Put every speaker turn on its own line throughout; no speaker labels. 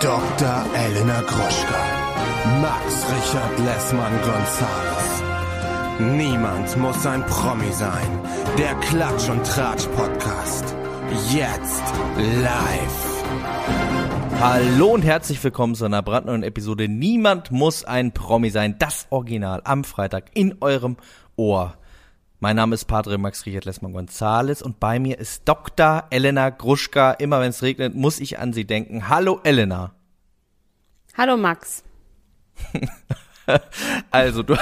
Dr. Elena Gruschka. Max Richard Lessmann Gonzales. Niemand muss ein Promi sein. Der Klatsch und Tratsch Podcast. Jetzt live.
Hallo und herzlich willkommen zu einer brandneuen Episode. Niemand muss ein Promi sein. Das Original am Freitag in eurem Ohr. Mein Name ist Padre Max Richard Lessmann Gonzales und bei mir ist Dr. Elena Gruschka. Immer wenn es regnet, muss ich an sie denken. Hallo Elena.
Hallo Max.
also du.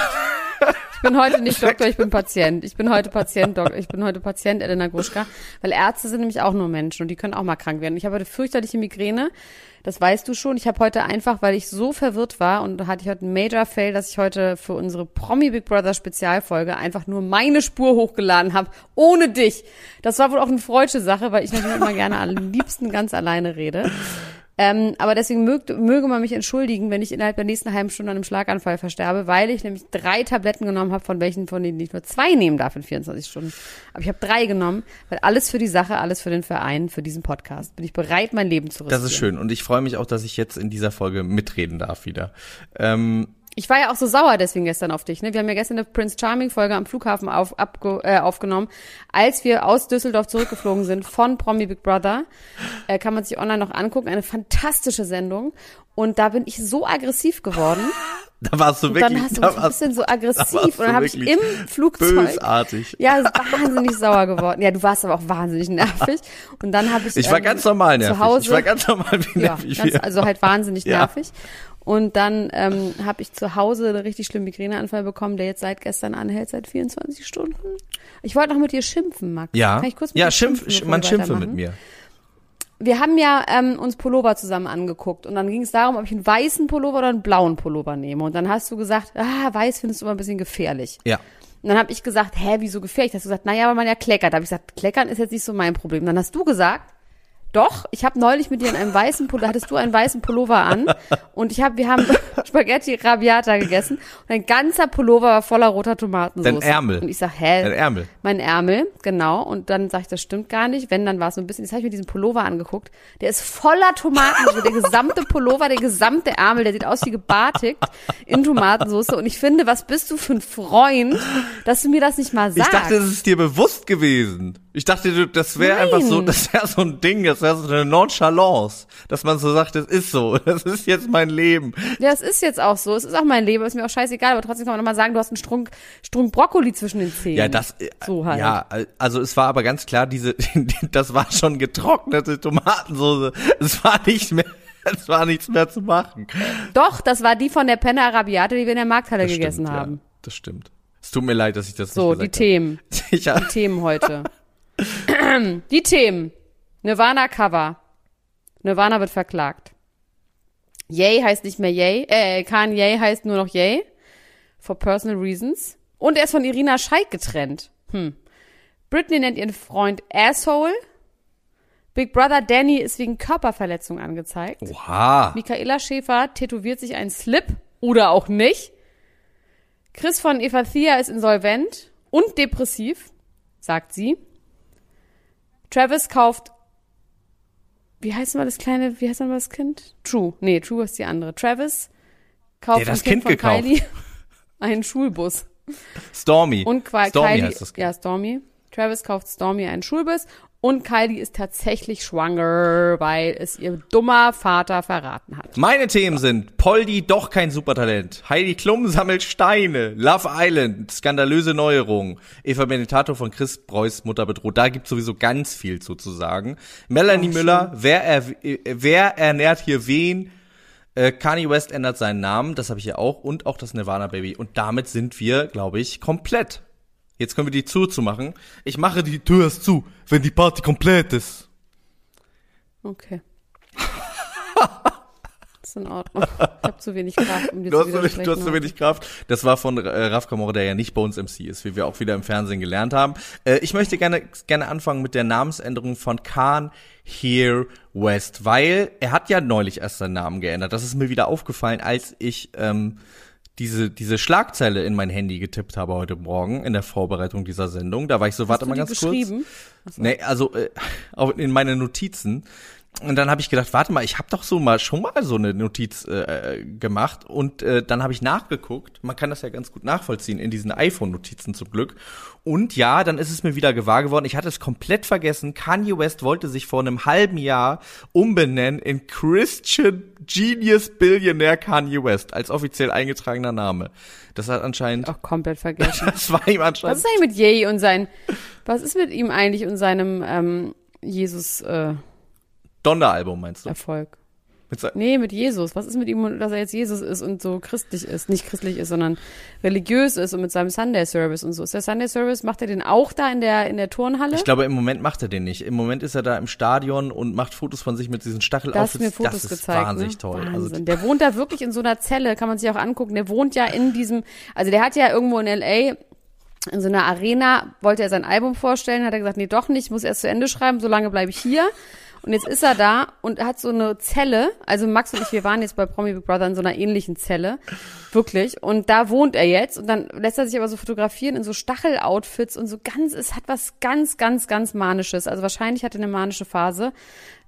Ich bin heute nicht Doktor, ich bin Patient. Ich bin heute Patient, Doktor. Ich bin heute Patient Elena Gruschka, weil Ärzte sind nämlich auch nur Menschen und die können auch mal krank werden. Ich habe heute fürchterliche Migräne. Das weißt du schon. Ich habe heute einfach, weil ich so verwirrt war und hatte ich heute einen Major Fail, dass ich heute für unsere Promi Big Brother Spezialfolge einfach nur meine Spur hochgeladen habe, ohne dich. Das war wohl auch eine freudsche Sache, weil ich natürlich immer gerne am liebsten ganz alleine rede. Ähm, aber deswegen mögt, möge man mich entschuldigen, wenn ich innerhalb der nächsten halben Stunde an einem Schlaganfall versterbe, weil ich nämlich drei Tabletten genommen habe, von welchen von denen ich nur zwei nehmen darf in 24 Stunden. Aber ich habe drei genommen, weil alles für die Sache, alles für den Verein, für diesen Podcast. Bin ich bereit, mein Leben zu riskieren.
Das ist schön und ich freue mich auch, dass ich jetzt in dieser Folge mitreden darf wieder. Ähm,
ich war ja auch so sauer deswegen gestern auf dich. Ne? Wir haben ja gestern eine Prince Charming Folge am Flughafen auf, abge, äh, aufgenommen. Als wir aus Düsseldorf zurückgeflogen sind von Promi Big Brother, äh, kann man sich online noch angucken. Eine fantastische Sendung. Und da bin ich so aggressiv geworden.
Da warst du
und
wirklich.
Dann hast du
da
mich ein bisschen so aggressiv
warst
und dann habe ich im Flugzeug
Bösartig.
ja wahnsinnig sauer geworden. Ja, du warst aber auch wahnsinnig nervig. Und dann habe ich
Ich war
ähm,
ganz normal nervig.
zu Hause,
ich war ganz normal wie
ja,
nervig.
ganz,
wir.
also halt wahnsinnig
Ja.
nervig. Und dann ähm, habe ich zu Hause einen richtig schlimmen Migräneanfall bekommen, der jetzt seit gestern anhält, seit 24 Stunden. Ich wollte noch mit dir schimpfen, Max.
ja,
Kann ich kurz mit
ja,
dir
schimpf,
schimpfen,
man schimpfe mit mir.
Wir haben ja ähm, uns Pullover zusammen angeguckt und dann ging es darum, ob ich einen weißen Pullover oder einen blauen Pullover nehme. Und dann hast du gesagt, ah, weiß findest du immer ein bisschen gefährlich.
Ja.
Und dann habe ich gesagt, hä, wieso gefährlich? Hast du gesagt, naja, weil man ja kleckert. Da habe ich gesagt, kleckern ist jetzt nicht so mein Problem. Dann hast du gesagt, doch, ich habe neulich mit dir in einem weißen Pullover, hattest du einen weißen Pullover an und ich habe, wir haben Spaghetti Rabiata gegessen und ein ganzer Pullover war voller roter Tomatensauce.
Dein Ärmel.
Und ich sag, hä?
Dein Ärmel.
Mein Ärmel, genau. Und dann sag ich, das stimmt gar nicht. Wenn, dann war es so ein bisschen, jetzt habe ich mir diesen Pullover angeguckt. Der ist voller Tomatensauce. der gesamte Pullover, der gesamte Ärmel, der sieht aus wie gebartigt in Tomatensauce. Und ich finde, was bist du für ein Freund, dass du mir das nicht mal
Ich
sagst?
dachte, das ist dir bewusst gewesen. Ich dachte, du- das wäre einfach so, das wäre so ein Ding, das wäre so eine Nonchalance, dass man so sagt, das ist so, das ist jetzt mein Leben.
Ja, es ist jetzt auch so. Es ist auch mein Leben, ist mir auch scheißegal. Aber trotzdem kann man nochmal sagen, du hast einen Strunk, Strunk Brokkoli zwischen den Zähnen.
Ja, das, äh,
So halt.
ja, also es war aber ganz klar, diese, das war schon getrocknete Tomatensauce. Es war nicht mehr, es war nichts mehr zu machen.
Doch, das war die von der Penne Arabiate, die wir in der Markthalle
Das
gegessen
stimmt,
haben.
Ja, das stimmt. Es tut mir leid, dass ich das
So,
nicht
die
gesagt
Themen.
habe. Ich, hab-
Die Themen heute. Die Themen. Nirvana Cover. Nirvana wird verklagt. Yay heißt nicht mehr Yay. Äh, Kanye heißt nur noch Yay. For personal reasons. Und er ist von Irina Scheik getrennt. Hm. Britney nennt ihren Freund Asshole. Big Brother Danny ist wegen Körperverletzung angezeigt.
Oha.
Michaela Schäfer tätowiert sich einen Slip oder auch nicht. Chris von Evathia ist insolvent und depressiv, sagt sie. Travis kauft, wie heißt mal das kleine, wie heißt mal das Kind? True. Nee, True ist die andere. Travis kauft
Der das
dem
Kind
von
gekauft.
Kylie einen Schulbus.
Stormy.
Und Qua-
Stormy
Kylie,
heißt das Kind.
ja, Stormy. Travis kauft Stormy einen Schulbus und Kylie ist tatsächlich schwanger, weil es ihr dummer Vater verraten hat.
Meine Themen sind Poldi doch kein Supertalent, Heidi Klum sammelt Steine, Love Island, skandalöse Neuerungen, Eva Benetato von Chris Preuß Mutter bedroht. Da gibt's sowieso ganz viel zu, zu sagen. Melanie
Oh,
Müller, wer, er, wer ernährt hier wen? Äh, Kanye West ändert seinen Namen, das habe ich ja auch, und auch das Nirvana Baby. Und damit sind wir, glaube ich, komplett. Jetzt können wir die Tür zumachen. Ich mache die Tür erst zu, wenn die Party komplett ist.
Okay. ist in Ordnung. Ich habe zu wenig Kraft, um dir
Du
zu
hast, du hast so wenig Kraft. Das war von äh, Raf Kamora, der ja nicht bei uns MC ist, wie wir auch wieder im Fernsehen gelernt haben. Äh, ich möchte gerne, gerne anfangen mit der Namensänderung von Khan Here West, weil er hat ja neulich erst seinen Namen geändert. Das ist mir wieder aufgefallen, als ich ähm, diese, diese Schlagzeile in mein Handy getippt habe heute Morgen in der Vorbereitung dieser Sendung. Da war ich so, warte
du
mal ganz kurz.
geschrieben?
Nee, also äh, auch in meine Notizen. Und dann habe ich gedacht, warte mal, ich habe doch so mal schon mal so eine Notiz äh, gemacht und äh, dann habe ich nachgeguckt. Man kann das ja ganz gut nachvollziehen in diesen iPhone-Notizen zum Glück. Und ja, dann ist es mir wieder gewahr geworden. Ich hatte es komplett vergessen. Kanye West wollte sich vor einem halben Jahr umbenennen in Christian Genius Billionaire Kanye West als offiziell eingetragener Name. Das hat anscheinend.
Auch komplett vergessen.
das war ihm
Was
anscheinend.
ist eigentlich mit Jay und sein, was ist mit ihm eigentlich und seinem ähm, Jesus äh,
Donneralbum meinst du?
Erfolg?
Mit
Nee, mit Jesus. Was ist mit ihm, dass er jetzt Jesus ist und so christlich ist? Nicht christlich ist, sondern religiös ist und mit seinem Sunday Service und so. Ist der Sunday Service, macht er den auch da in der, in der Turnhalle?
Ich glaube, im Moment macht er den nicht. Im Moment ist er da im Stadion und macht Fotos von sich mit diesen
da hast
Stachelaufits.
du mir Fotos
das ist
gezeigt.
wahnsinnig
ne?
toll.
Wahnsinn.
Also,
der wohnt da wirklich in so einer Zelle, kann man sich auch angucken. Der wohnt ja in diesem, also der hat ja irgendwo in L.A. in so einer Arena, wollte er sein Album vorstellen, hat er gesagt, nee, doch nicht, ich muss erst zu Ende schreiben, so lange bleibe ich hier. Und jetzt ist er da und hat so eine Zelle, also Max und ich, wir waren jetzt bei Promi Big Brother in so einer ähnlichen Zelle, wirklich. Und da wohnt er jetzt und dann lässt er sich aber so fotografieren in so Stacheloutfits und so ganz, es hat was ganz, ganz, ganz Manisches. Also wahrscheinlich hat er eine manische Phase.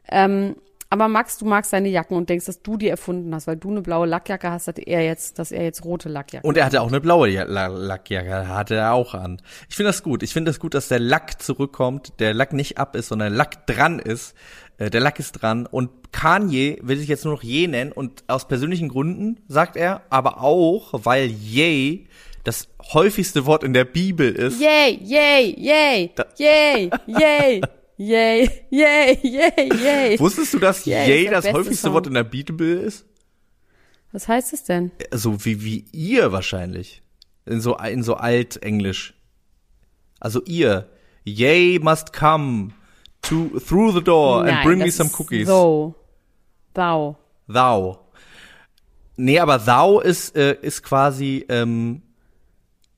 Ähm, aber Max, du magst seine Jacken und denkst, dass du die erfunden hast, weil du eine blaue Lackjacke hast, hat er jetzt, dass er jetzt rote Lackjacke.
und er hatte auch eine blaue Ja- La- Lackjacke, hatte er auch an. Ich finde das gut. Ich finde das gut, dass der Lack zurückkommt, der Lack nicht ab ist, sondern der Lack dran ist. Äh, Der Lack ist dran und Kanye will sich jetzt nur noch Ye nennen und aus persönlichen Gründen, sagt er, aber auch, weil Ye das häufigste Wort in der Bibel ist.
Yay, yay, yay, yay, yay, yay, yay, yay, yay.
Wusstest du, dass
Yay der
das häufigste
Song.
Wort in der Bibel ist?
Was heißt es denn?
so wie wie ihr wahrscheinlich in so in so altenglisch. Also ihr, Yay must come to through the door and
Nein,
bring me some cookies.
So. Thou.
Thou. Nee, aber thou ist äh, ist quasi ähm,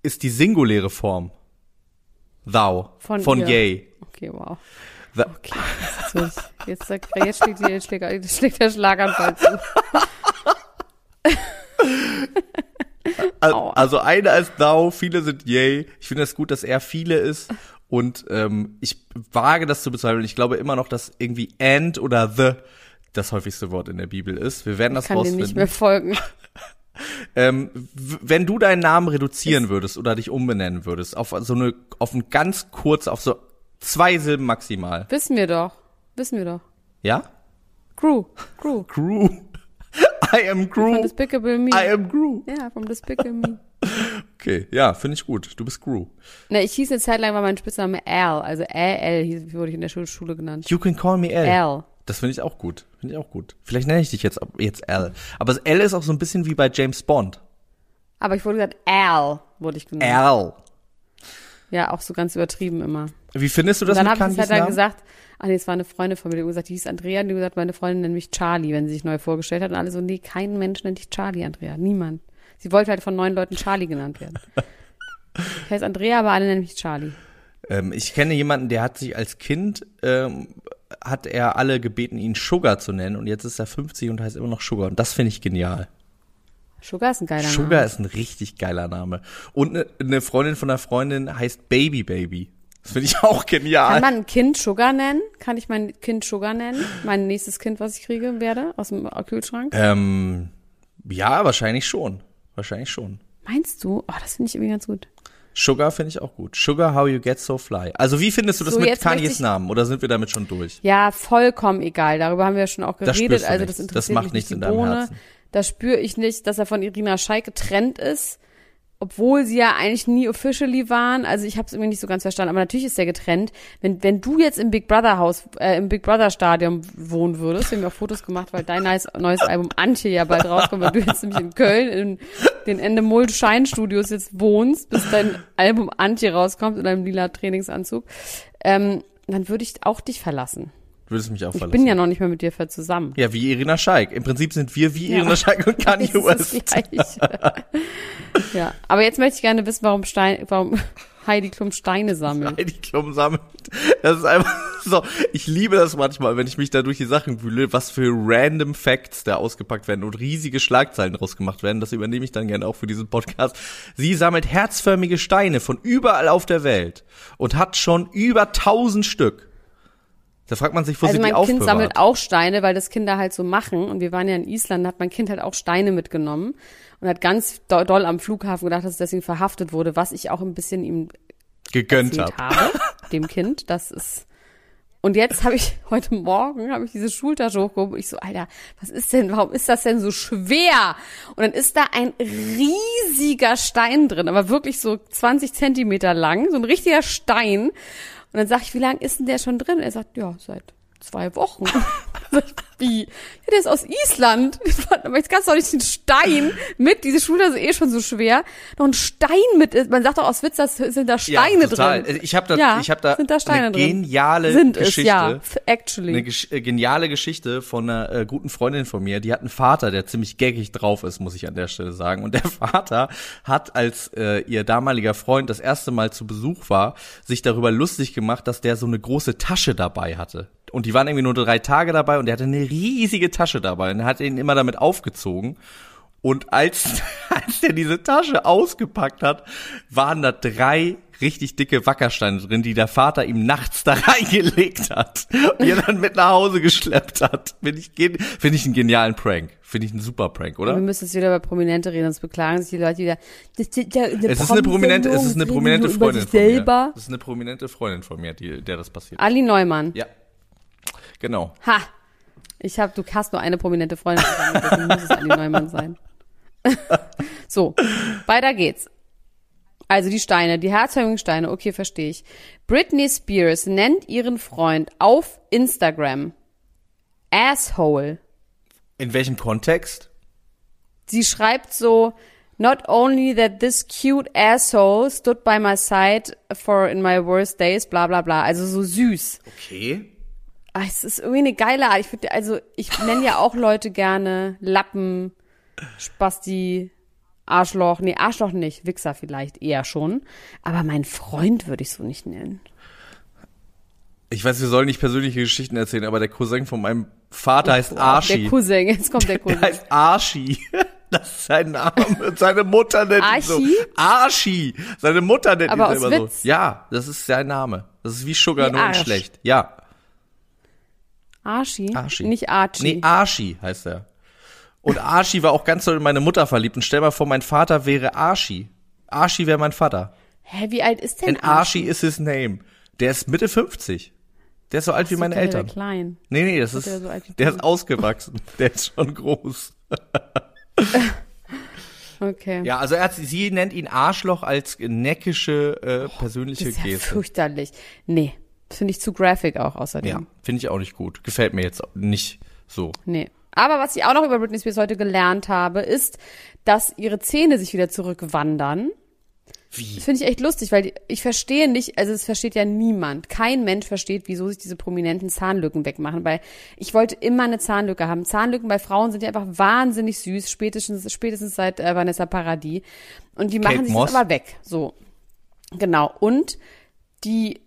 ist die singuläre Form. Thou
Von
von yay.
Okay, wow.
Th
Okay, jetzt, jetzt, jetzt, schlägt, die- jetzt, schlägt, jetzt schlägt der Schlaganfall zu.
Also eine als thou, viele sind yay. Ich finde es das gut, dass er viele ist. Und ähm, ich wage das zu bezweifeln. Ich glaube immer noch, dass irgendwie and oder the das häufigste Wort in der Bibel ist. Wir werden das
Ich kann dir nicht
rausfinden.
mehr folgen.
Ähm, wenn du deinen Namen reduzieren würdest oder dich umbenennen würdest, auf so eine, auf ein ganz kurz, auf so zwei Silben maximal.
Wissen wir doch. Wissen wir doch.
Ja?
Gru. Gru.
Gru. I am
Von
Gru.
Despicable Me.
I am Gru.
Ja, vom Despicable Me.
Okay, ja, finde ich gut. Du bist Gru.
Na, ich hieß eine Zeit lang, war mein Spitzname Al. Also Al hieß, wurde ich in der Schule, Schule genannt.
You can call me L.
Al.
Das finde ich auch gut. Finde ich auch gut. Vielleicht nenne ich dich jetzt, jetzt L. Aber das L ist auch so ein bisschen wie bei James Bond.
Aber ich wurde gesagt, Al wurde ich genannt.
L.
Ja, auch so ganz übertrieben immer.
Wie findest du das
Und dann habe ich lang
Namen?
gesagt, ah nee, es war eine Freundin von mir, die gesagt, die hieß Andrea, und die gesagt, meine Freundin nennt mich Charlie, wenn sie sich neu vorgestellt hat. Und alle so, nee, kein Mensch nennt dich Charlie, Andrea. Niemand. Sie wollte halt von neun Leuten Charlie genannt werden. Ich heiße Andrea, aber alle nennen mich Charlie.
Ähm, ich kenne jemanden, der hat sich als Kind, ähm, hat er alle gebeten, ihn Sugar zu nennen. Und jetzt ist er 50 und heißt immer noch Sugar. Und das finde ich genial.
Sugar ist ein geiler
Sugar
Name.
ist ein richtig geiler Name. Und eine ne Freundin von einer Freundin heißt Baby Baby. Das finde ich auch genial.
Kann man ein Kind Sugar nennen? Kann ich mein Kind Sugar nennen? Mein nächstes Kind, was ich kriege, werde aus dem Kühlschrank?
ähm, ja, wahrscheinlich schon. Wahrscheinlich schon.
Meinst du? Oh, das finde ich irgendwie ganz gut.
Sugar finde ich auch gut. Sugar, how you get so fly. Also wie findest du das
So,
mit Kanyes Namen? Oder sind wir damit schon durch?
Ja, vollkommen egal. Darüber haben wir ja schon auch
Das
geredet.
spürst du
also
nicht.
das
Das
interessiert
macht
mich
nichts
nicht
in deinem
Bohne.
Herzen.
Da spüre ich nicht, dass er von Irina Scheik getrennt ist, obwohl sie ja eigentlich nie officially waren. Also ich habe es irgendwie nicht so ganz verstanden. Aber natürlich ist er getrennt. Wenn wenn du jetzt im Big Brother Haus, äh, im Big Brother Stadion wohnen würdest, wir haben ja auch Fotos gemacht, weil dein neues, neues Album Antje ja bald rauskommt, weil du jetzt nämlich in Köln in den Endemol Shine Studios jetzt wohnst, bis dein Album Antje rauskommt in einem lila Trainingsanzug, ähm, dann würde ich auch dich verlassen.
Würdest mich auch
Ich
verlassen.
bin ja noch nicht mehr mit dir zusammen.
ja, wie Irina Scheik. Im Prinzip sind wir wie
Ja.
Irina Scheik und Kanye West.
ja, aber jetzt möchte ich gerne wissen, warum Stein, warum Heidi Klum Steine sammelt.
Heidi Klum sammelt. Das ist einfach so. Ich liebe das manchmal, wenn ich mich da durch die Sachen wühle, was für random Facts da ausgepackt werden und riesige Schlagzeilen draus gemacht werden. Das übernehme ich dann gerne auch für diesen Podcast. Sie sammelt herzförmige Steine von überall auf der Welt und hat schon über tausend Stück. Da fragt man sich, wo
also
sie die
mein
aufbewahrt.
Kind sammelt auch Steine, weil das Kinder halt so machen. Und wir waren ja in Island, da hat mein Kind halt auch Steine mitgenommen und hat ganz do doll am Flughafen gedacht, dass es deswegen verhaftet wurde, was ich auch ein bisschen ihm
gegönnt habe.
habe, dem Kind. Das ist. Und jetzt habe ich, heute Morgen habe ich diese Schultasche hochgehoben. Ich so, Alter, was ist denn, warum ist das denn so schwer? Und dann ist da ein riesiger Stein drin, aber wirklich so 20 Zentimeter lang, so ein richtiger Stein. Und dann sag ich, wie lang ist denn der schon drin? Er sagt, ja, seit zwei Wochen. Ich, wie? Ja, der ist aus Island. Aber jetzt kannst du doch nicht den Stein mit, diese Schulter ist eh schon so schwer, noch ein Stein mit, man sagt doch aus Witz, das sind da Steine
ja, total.
drin.
Ich habe da,
Ja,
ich hab da,
sind da Steine
eine
drin.
geniale
Sind
Geschichte.
es, ja, actually.
Eine gesch äh, geniale Geschichte von einer äh, guten Freundin von mir. Die hat einen Vater, der ziemlich geckig drauf ist, muss ich an der Stelle sagen. Und der Vater hat, als äh, ihr damaliger Freund das erste Mal zu Besuch war, sich darüber lustig gemacht, dass der so eine große Tasche dabei hatte. Und die waren irgendwie nur drei Tage dabei und der hatte eine riesige Tasche dabei und er hat ihn immer damit aufgezogen. Und als, als er diese Tasche ausgepackt hat, waren da drei richtig dicke Wackersteine drin, die der Vater ihm nachts da reingelegt hat und er dann mit nach Hause geschleppt hat. Finde ich, finde ich einen genialen Prank. Finde ich einen super Prank,
Wir
oder?
müssen jetzt wieder über Prominente reden, sonst beklagen sich die Leute wieder. Das ist ja eine
Es ist eine prominente, es ist eine prominente Freundin von mir. Es ist eine prominente Freundin von mir, die, der das passiert.
Ali Neumann.
Ja. Genau.
Ha! Ich hab, du hast nur eine prominente Freundin, deswegen muss es Ali Neumann sein. so, weiter geht's. Also die Steine, die herzförmigen Steine, okay, verstehe ich. Britney Spears nennt ihren Freund auf Instagram Asshole.
In welchem Kontext?
Sie schreibt so, not only that this cute asshole stood by my side for in my worst days, bla bla bla. Also so süß.
Okay.
Ah, es ist irgendwie eine geile Art. Ich würde, also ich nenne ja auch Leute gerne Lappen, Spasti, Arschloch. Nee, Arschloch nicht. Wichser vielleicht eher schon. Aber mein Freund würde ich so nicht nennen.
Ich weiß, wir sollen nicht persönliche Geschichten erzählen, aber der Cousin von meinem Vater heißt
Der
Archie.
Cousin, jetzt kommt der Cousin.
Der heißt Archie. Das ist sein Name. Seine Mutter nennt ihn so.
Archie.
Seine Mutter nennt
Aber
ihn selber
Witz?
so. Ja, das ist sein Name. Das ist wie Sugar,
Wie
nur
Arsch.
schlecht. Ja.
Archie?
Archie.
Nicht Archie.
Nee, Archie heißt er. Und Archie war auch ganz doll in meine Mutter verliebt. Und stell mal vor, mein Vater wäre Archie. Archie wäre mein Vater.
Hä, wie alt ist denn
And Archie is his name. Der ist Mitte 50. Der ist so alt wie meine
Der ist
Eltern.
klein.
Nee, nee, das
Ist der so
der ist ausgewachsen. Der ist schon groß.
Okay.
Ja, also er hat, sie nennt ihn Arschloch als neckische äh, persönliche
das ist ja
Geste.
fürchterlich. Nee, finde ich zu graphic auch außerdem.
Ja, finde ich auch nicht gut. Gefällt mir jetzt nicht so.
Nee. Aber was ich auch noch über Britney Spears heute gelernt habe, ist, dass ihre Zähne sich wieder zurückwandern.
Wie?
Das finde ich echt lustig, weil ich verstehe nicht, also es versteht ja niemand. Kein Mensch versteht, wieso sich diese prominenten Zahnlücken wegmachen, weil ich wollte immer eine Zahnlücke haben. Zahnlücken bei Frauen sind ja einfach wahnsinnig süß, spätestens, spätestens seit äh, Vanessa Paradis. Und die machen
Kate
sich
Moss.
das aber weg. So. Genau. Und die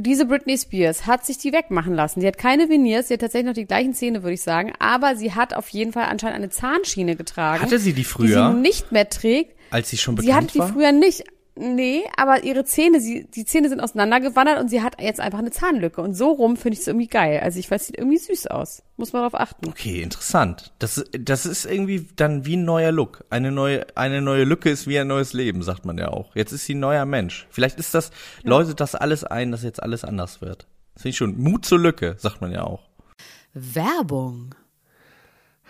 diese Britney Spears hat sich die wegmachen lassen. Sie hat keine Veneers, sie hat tatsächlich noch die gleichen Zähne, würde ich sagen, aber sie hat auf jeden Fall anscheinend eine Zahnschiene getragen.
Hatte sie die
Die
früher,
sie nicht mehr trägt.
als sie schon
Sie hatte
bekannt
die
war?
früher nicht. Nee, aber ihre Zähne, sie, die Zähne sind auseinandergewandert und sie hat jetzt einfach eine Zahnlücke. Und so rum finde ich es irgendwie geil. Also ich weiß, sieht irgendwie süß aus. Muss man darauf achten.
Okay, interessant. Das, das ist irgendwie dann wie ein neuer Look. Eine neue, eine neue Lücke ist wie ein neues Leben, sagt man ja auch. Jetzt ist sie ein neuer Mensch. Vielleicht ist das, läutet das alles ein, dass jetzt alles anders wird. Das finde ich schon. Mut zur Lücke, sagt man ja auch.
Werbung.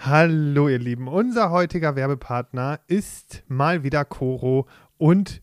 Hallo ihr Lieben, unser heutiger Werbepartner ist mal wieder Coro und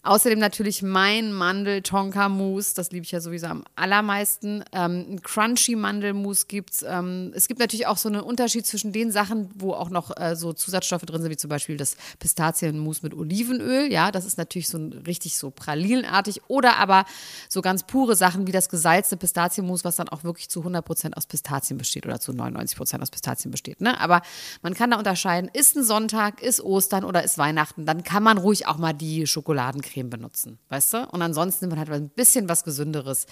Außerdem natürlich mein Mandel-Tonka-Mousse, das liebe ich ja sowieso am allermeisten. Ähm, ein crunchy Mandelmousse gibt's. Ähm, es gibt natürlich auch so einen Unterschied zwischen den Sachen, wo auch noch äh, so Zusatzstoffe drin sind, wie zum Beispiel das Pistazienmousse mit Olivenöl. Ja, das ist natürlich so ein, richtig so pralinenartig. Oder aber so ganz pure Sachen wie das gesalzte Pistazienmousse, was dann auch wirklich zu 100% aus Pistazien besteht oder zu 99% aus Pistazien besteht. Ne? Aber man kann da unterscheiden, ist ein Sonntag, ist Ostern oder ist Weihnachten, dann kann man ruhig auch mal die Schokoladencreme benutzen, weißt du? Und ansonsten nimmt man halt ein bisschen was Gesünderes,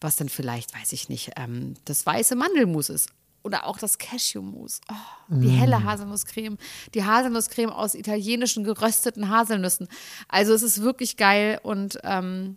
was dann vielleicht, weiß ich nicht, ähm, das weiße Mandelmus ist. Oder auch das Cashewmus. Oh, die helle Haselnusscreme. Die Haselnusscreme aus italienischen gerösteten Haselnüssen. Also es ist wirklich geil und ähm,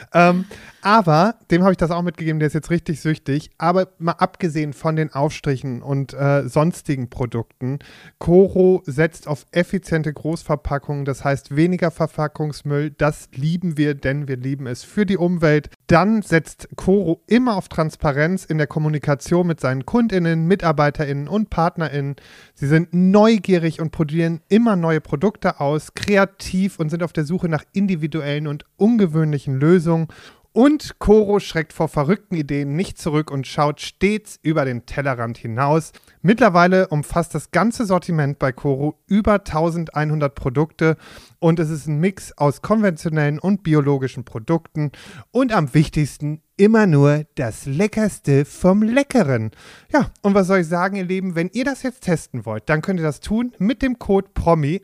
ähm, aber dem habe ich das auch mitgegeben, der ist jetzt richtig süchtig. Aber mal abgesehen von den Aufstrichen und äh, sonstigen Produkten, Coro setzt auf effiziente Großverpackungen, das heißt weniger Verpackungsmüll. Das lieben wir, denn wir lieben es für die Umwelt. Dann setzt Coro immer auf Transparenz in der Kommunikation mit seinen KundInnen, MitarbeiterInnen und PartnerInnen. Sie sind neugierig und probieren immer neue Produkte aus, kreativ und sind auf der Suche nach individuellen und ungewöhnlichen Lösungen. Und Coro schreckt vor verrückten Ideen nicht zurück und schaut stets über den Tellerrand hinaus. Mittlerweile umfasst das ganze Sortiment bei Coro über 1100 Produkte und es ist ein Mix aus konventionellen und biologischen Produkten und am wichtigsten immer nur das Leckerste vom Leckeren. Ja, und was soll ich sagen, ihr Lieben, wenn ihr das jetzt testen wollt, dann könnt ihr das tun mit dem Code PROMI,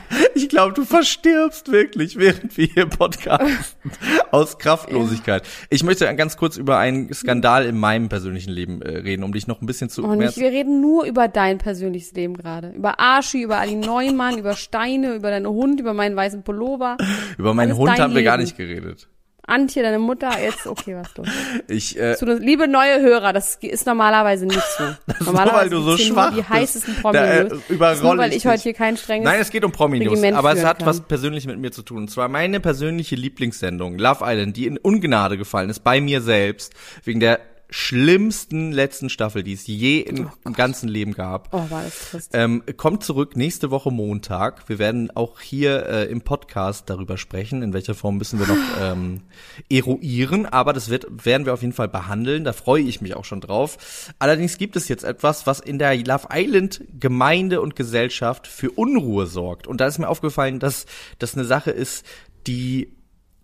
ich glaube, du verstirbst wirklich, während wir hier podcasten. Aus Kraftlosigkeit. Ich möchte ganz kurz über einen Skandal in meinem persönlichen Leben äh, reden, um dich noch ein bisschen zu mehr
nicht, wir reden nur über dein persönliches Leben gerade. Über Arschi, über Ali Neumann, über Steine, über deinen Hund, über meinen weißen Pullover.
Über meinen Hund haben wir gar
Leben.
nicht geredet.
Antje, deine Mutter, jetzt, okay, was los?
Ich, äh,
So, liebe neue Hörer, das ist normalerweise nicht so. Normalerweise
weil du so schwach
nur die heißesten
äh,
Promi-News. ist nur, weil
ich
ich heute hier kein strenges
Nein, es geht um Promi-News,
Regiment
aber es hat
kann.
was persönlich mit mir zu tun. Und zwar meine persönliche Lieblingssendung, Love Island, die in Ungnade gefallen ist, bei mir selbst, wegen der schlimmsten letzten Staffel, die es je im ganzen Leben gab.
Oh, war das trist.
Ähm, kommt zurück nächste Woche Montag. Wir werden auch hier äh, im Podcast darüber sprechen. In welcher Form müssen wir noch ähm, eruieren, aber das wird, werden wir auf jeden Fall behandeln. Da freue ich mich auch schon drauf. Allerdings gibt es jetzt etwas, was in der Love Island Gemeinde und Gesellschaft für Unruhe sorgt. Und da ist mir aufgefallen, dass das eine Sache ist, die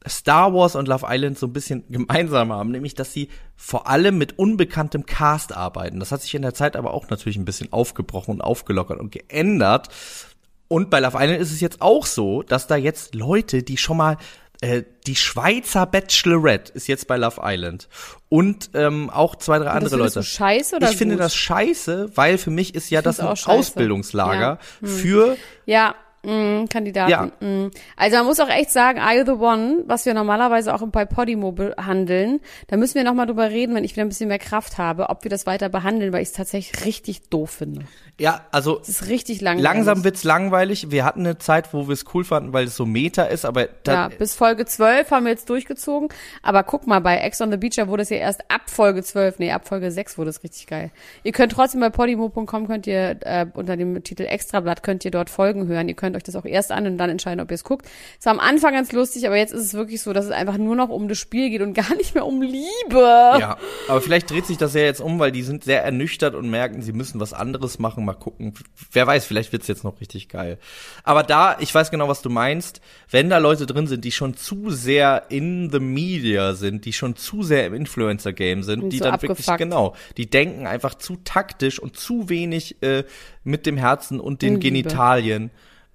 Star Wars und Love Island so ein bisschen gemeinsam haben, nämlich dass sie vor allem mit unbekanntem Cast arbeiten. Das hat sich in der Zeit aber auch natürlich ein bisschen aufgebrochen und aufgelockert und geändert. Und bei Love Island ist es jetzt auch so, dass da jetzt Leute, die schon mal äh, die Schweizer Bachelorette ist jetzt bei Love Island und ähm, auch zwei, drei andere Leute.
du scheiße oder
ich finde
gut?
das scheiße, weil für mich ist ja das ein. Ausbildungslager
Ja. Hm.
für
Ja,
mh, Kandidaten.
Ja.
mh. Also man muss auch echt sagen, Are You the One, was wir normalerweise auch bei Podimo behandeln, da müssen wir nochmal drüber reden, wenn ich wieder ein bisschen mehr Kraft habe, ob wir das weiter behandeln, weil ich es tatsächlich richtig doof finde.
Ja, also
Es ist richtig langweilig.
langsam wird's langweilig. Wir hatten eine Zeit, wo wir es cool fanden, weil es so Meta ist, aber da,
Ja, bis Folge 12 haben wir jetzt durchgezogen. Aber guck mal, bei Ex on the Beach da wurde es ja erst ab Folge 12, nee, ab Folge 6 wurde es richtig geil. Ihr könnt trotzdem bei podimo.com könnt ihr äh, unter dem Titel Extrablatt könnt ihr dort Folgen hören. Ihr könnt euch das auch erst an und dann entscheiden, ob ihr es guckt. Es war am Anfang ganz lustig, aber jetzt ist es wirklich so, dass es einfach nur noch um das Spiel geht und gar nicht mehr um Liebe.
Ja, aber vielleicht dreht sich das ja jetzt um, weil die sind sehr ernüchtert und merken, sie müssen was anderes machen. Mal gucken. Wer weiß, vielleicht wird's jetzt noch richtig geil. Aber da, ich weiß genau, was du meinst. Wenn da Leute drin sind, die schon zu sehr in the media sind, die schon zu sehr im Influencer-Game sind,
Und
die
so
dann wirklich,
abgefuckt.
genau, die denken einfach zu taktisch und zu wenig äh, mit dem Herzen und den
In Liebe.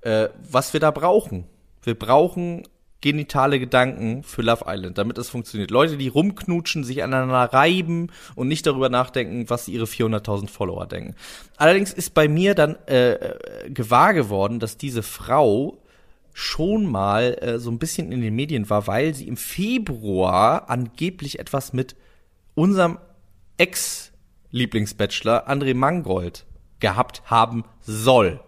Äh, was wir da brauchen. Wir brauchen genitale Gedanken für Love Island, damit es funktioniert. Leute, die rumknutschen, sich aneinander reiben und nicht darüber nachdenken, was ihre 400.000 Follower denken. Allerdings ist bei mir dann äh, äh, gewahr geworden, dass diese Frau schon mal äh, so ein bisschen in den Medien war, weil sie im Februar angeblich etwas mit unserem Ex-Lieblingsbachelor André Mangold gehabt haben soll.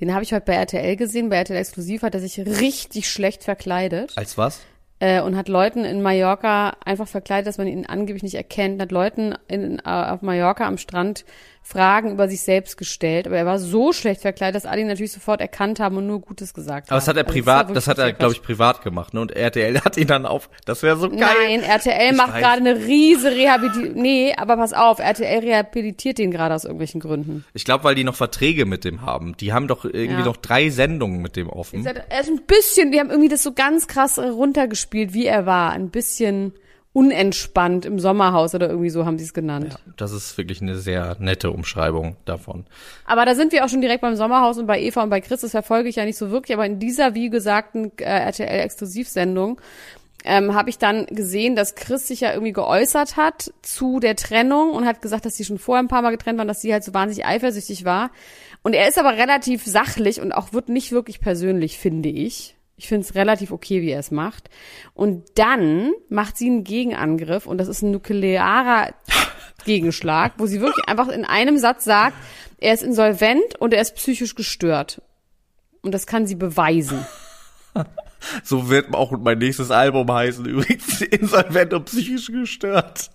Den habe ich heute bei RTL gesehen. Bei RTL Exklusiv hat er sich richtig schlecht verkleidet.
Als was?
äh, und hat Leuten in Mallorca einfach verkleidet, dass man ihn angeblich nicht erkennt, hat Leuten in, äh, auf Mallorca am Strand Fragen über sich selbst gestellt. Aber er war so schlecht verkleidet, dass alle ihn natürlich sofort erkannt haben und nur Gutes gesagt
Aber das
haben.
hat er
Also
privat,
ja
das hat er, glaube ich, privat gemacht, ne? Und RTL hat ihn dann auf. Das wäre so geil.
Nein, RTL
Ich
macht gerade eine riese Rehabilitierung. Nee, aber pass auf, RTL rehabilitiert ihn gerade aus irgendwelchen Gründen.
Ich glaube, weil die noch Verträge mit dem haben. Die haben doch irgendwie
Ja.
noch drei Sendungen mit dem offen.
Er ist ein bisschen, die haben irgendwie das so ganz krass runtergespielt, wie er war. Ein bisschen unentspannt im Sommerhaus oder irgendwie so haben sie es genannt.
Das ist wirklich eine sehr nette Umschreibung davon.
Aber da sind wir auch schon direkt beim Sommerhaus und bei Eva und bei Chris, das verfolge ich ja nicht so wirklich, aber in dieser, wie gesagten, äh, RTL-Exklusivsendung ähm, habe ich dann gesehen, dass Chris sich ja irgendwie geäußert hat zu der Trennung und hat gesagt, dass sie schon vorher ein paar Mal getrennt waren, dass sie halt so wahnsinnig eifersüchtig war. Und er ist aber relativ sachlich und auch wird nicht wirklich persönlich, finde ich. Ich finde es relativ okay, wie er es macht. Und dann macht sie einen Gegenangriff und das ist ein nuklearer Gegenschlag, wo sie wirklich einfach in einem Satz sagt, er ist insolvent und er ist psychisch gestört. Und das kann sie beweisen.
So wird auch mein nächstes Album heißen. Übrigens insolvent und psychisch gestört.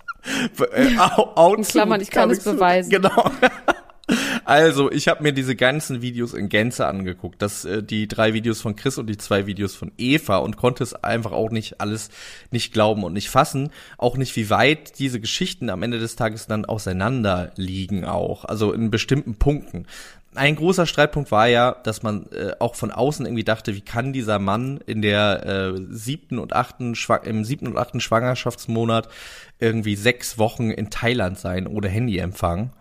Äh, out
In Klammern, ich kann es beweisen.
Genau. Also, ich habe mir diese ganzen Videos in Gänze angeguckt. Das, äh, die drei Videos von Chris und die zwei Videos von Eva und konnte es einfach auch nicht alles nicht glauben und nicht fassen. Auch nicht, wie weit diese Geschichten am Ende des Tages dann auseinander liegen auch. Also in bestimmten Punkten. Ein großer Streitpunkt war ja, dass man äh, auch von außen irgendwie dachte, wie kann dieser Mann in der äh, siebten und achten im siebten und achten Schwangerschaftsmonat irgendwie sechs Wochen in Thailand sein ohne Handyempfang,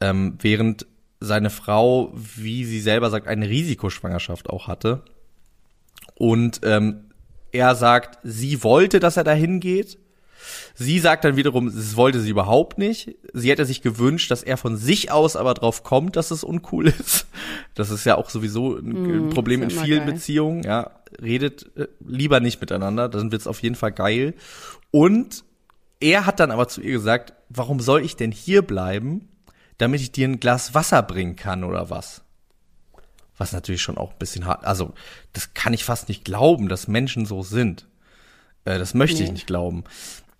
ähm, während seine Frau, wie sie selber sagt, eine Risikoschwangerschaft auch hatte. Und ähm, er sagt, sie wollte, dass er dahin geht. Sie sagt dann wiederum, das wollte sie überhaupt nicht. Sie hätte sich gewünscht, dass er von sich aus aber drauf kommt, dass es uncool ist. Das ist ja auch sowieso ein
Mm,
Problem in vielen
geil.
Beziehungen. Ja, redet äh, lieber nicht miteinander, dann wird's auf jeden Fall geil. Und er hat dann aber zu ihr gesagt, warum soll ich denn hier bleiben, damit ich dir ein Glas Wasser bringen kann oder was? Was natürlich schon auch ein bisschen hart, also das kann ich fast nicht glauben, dass Menschen so sind. Äh, das möchte ich
Nee.
nicht glauben.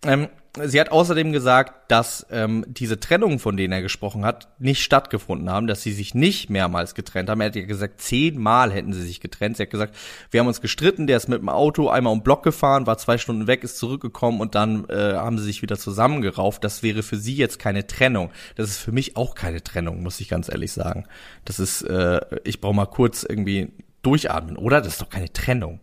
Ähm, sie hat außerdem gesagt, dass ähm, diese Trennungen, von denen er gesprochen hat, nicht stattgefunden haben, dass sie sich nicht mehrmals getrennt haben. Er hat ja gesagt, zehnmal hätten sie sich getrennt. Sie hat gesagt, wir haben uns gestritten, der ist mit dem Auto einmal um Block gefahren, war zwei Stunden weg, ist zurückgekommen und dann äh, haben sie sich wieder zusammengerauft. Das wäre für sie jetzt keine Trennung. Das ist für mich auch keine Trennung, muss ich ganz ehrlich sagen. Das ist, äh, ich brauche mal kurz irgendwie durchatmen, oder? Das ist doch keine Trennung.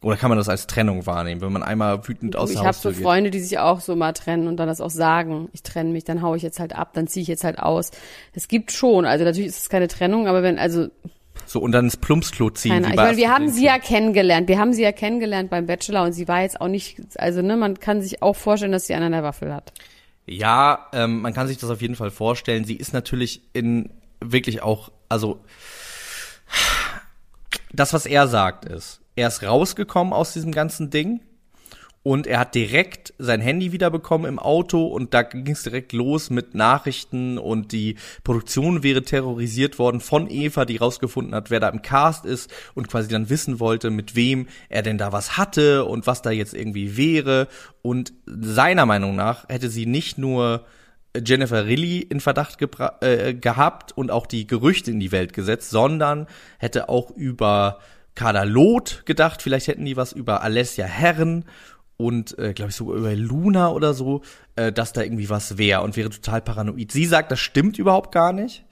Oder kann man das als Trennung wahrnehmen, wenn man einmal wütend aus
ich habe so
geht?
Freunde, die sich auch so mal trennen und dann das auch sagen, ich trenne mich, dann hau ich jetzt halt ab, dann ziehe ich jetzt halt aus. Es gibt schon, also natürlich ist es keine Trennung, aber wenn, also,
So, und dann ins Plumpsklo ziehen.
keine, ich meine, wir haben sie ja kennengelernt, wir haben sie ja kennengelernt beim Bachelor und sie war jetzt auch nicht, also ne, man kann sich auch vorstellen, dass sie einen an der Waffel hat.
Ja, ähm, man kann sich das auf jeden Fall vorstellen. Sie ist natürlich in wirklich auch, also das, was er sagt, ist, er ist rausgekommen aus diesem ganzen Ding und er hat direkt sein Handy wiederbekommen im Auto und da ging es direkt los mit Nachrichten und die Produktion wäre terrorisiert worden von Eva, die rausgefunden hat, wer da im Cast ist und quasi dann wissen wollte, mit wem er denn da was hatte und was da jetzt irgendwie wäre. Und seiner Meinung nach hätte sie nicht nur Jennifer Rilly in Verdacht äh, gehabt und auch die Gerüchte in die Welt gesetzt, sondern hätte auch über Carla Loth gedacht, vielleicht hätten die was über Alessia Herren und äh, glaube ich sogar über Luna oder so, äh, dass da irgendwie was wäre und wäre total paranoid. Sie sagt, das stimmt überhaupt gar nicht.